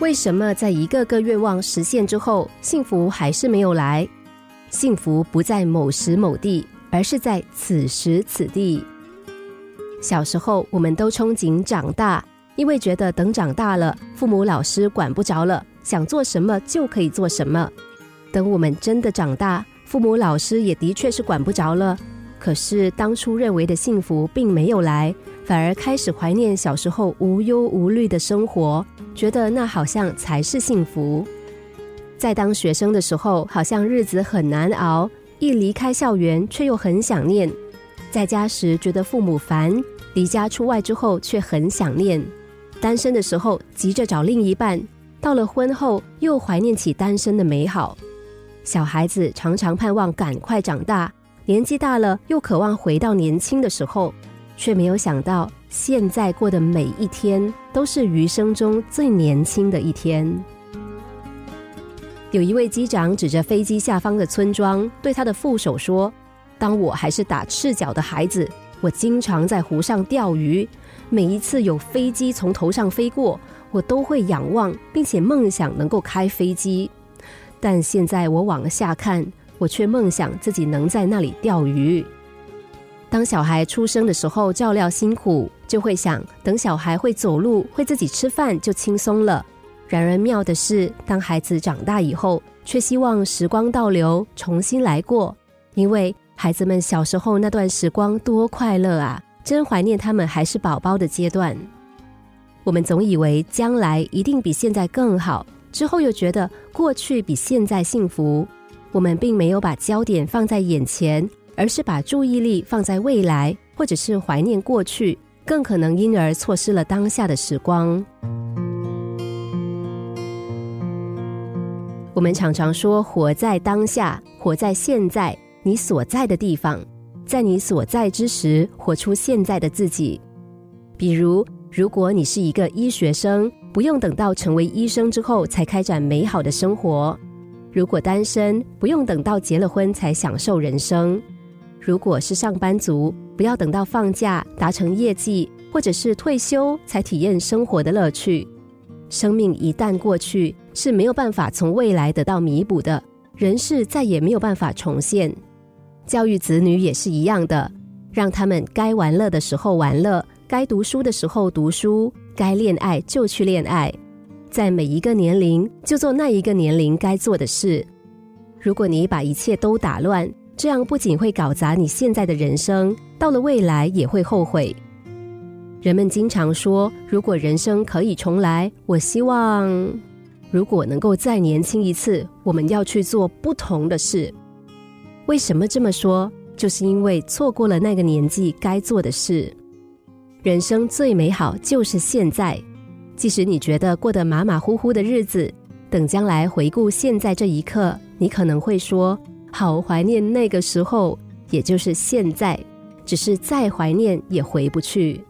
为什么在一个个愿望实现之后，幸福还是没有来？幸福不在某时某地，而是在此时此地。小时候，我们都憧憬长大，因为觉得等长大了，父母老师管不着了，想做什么就可以做什么。等我们真的长大，父母老师也的确是管不着了。可是当初认为的幸福并没有来，反而开始怀念小时候无忧无虑的生活，觉得那好像才是幸福。在当学生的时候，好像日子很难熬；一离开校园，却又很想念。在家时觉得父母烦，离家出外之后却很想念。单身的时候急着找另一半，到了婚后又怀念起单身的美好。小孩子常常盼望赶快长大。年纪大了，又渴望回到年轻的时候，却没有想到现在过的每一天都是余生中最年轻的一天。有一位机长指着飞机下方的村庄，对他的副手说：“当我还是打赤脚的孩子，我经常在湖上钓鱼。每一次有飞机从头上飞过，我都会仰望，并且梦想能够开飞机。但现在我往下看。”我却梦想自己能在那里钓鱼。当小孩出生的时候照料辛苦，就会想等小孩会走路、会自己吃饭就轻松了。然而妙的是，当孩子长大以后，却希望时光倒流，重新来过。因为孩子们小时候那段时光多快乐啊，真怀念他们还是宝宝的阶段。我们总以为将来一定比现在更好，之后又觉得过去比现在幸福。我们并没有把焦点放在眼前，而是把注意力放在未来，或者是怀念过去，更可能因而错失了当下的时光。我们常常说，活在当下，活在现在，你所在的地方，在你所在之时，活出现在的自己。比如，如果你是一个医学生，不用等到成为医生之后才开展美好的生活。如果单身，不用等到结了婚才享受人生；如果是上班族，不要等到放假达成业绩，或者是退休才体验生活的乐趣。生命一旦过去，是没有办法从未来得到弥补的，人世再也没有办法重现。教育子女也是一样的，让他们该玩乐的时候玩乐，该读书的时候读书，该恋爱就去恋爱。在每一个年龄，就做那一个年龄该做的事。如果你把一切都打乱，这样不仅会搞砸你现在的人生，到了未来也会后悔。人们经常说，如果人生可以重来，我希望，如果能够再年轻一次，我们要去做不同的事。为什么这么说？就是因为错过了那个年纪该做的事。人生最美好就是现在。即使你觉得过得马马虎虎的日子，等将来回顾现在这一刻，你可能会说：“好怀念那个时候，也就是现在。”只是再怀念也回不去。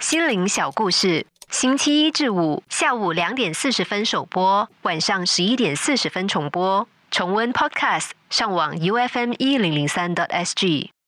心灵小故事，星期一至五下午两点四十分首播，晚上十一点四十分重播。重温 Podcast，上网 U F M 一零零三 t S G。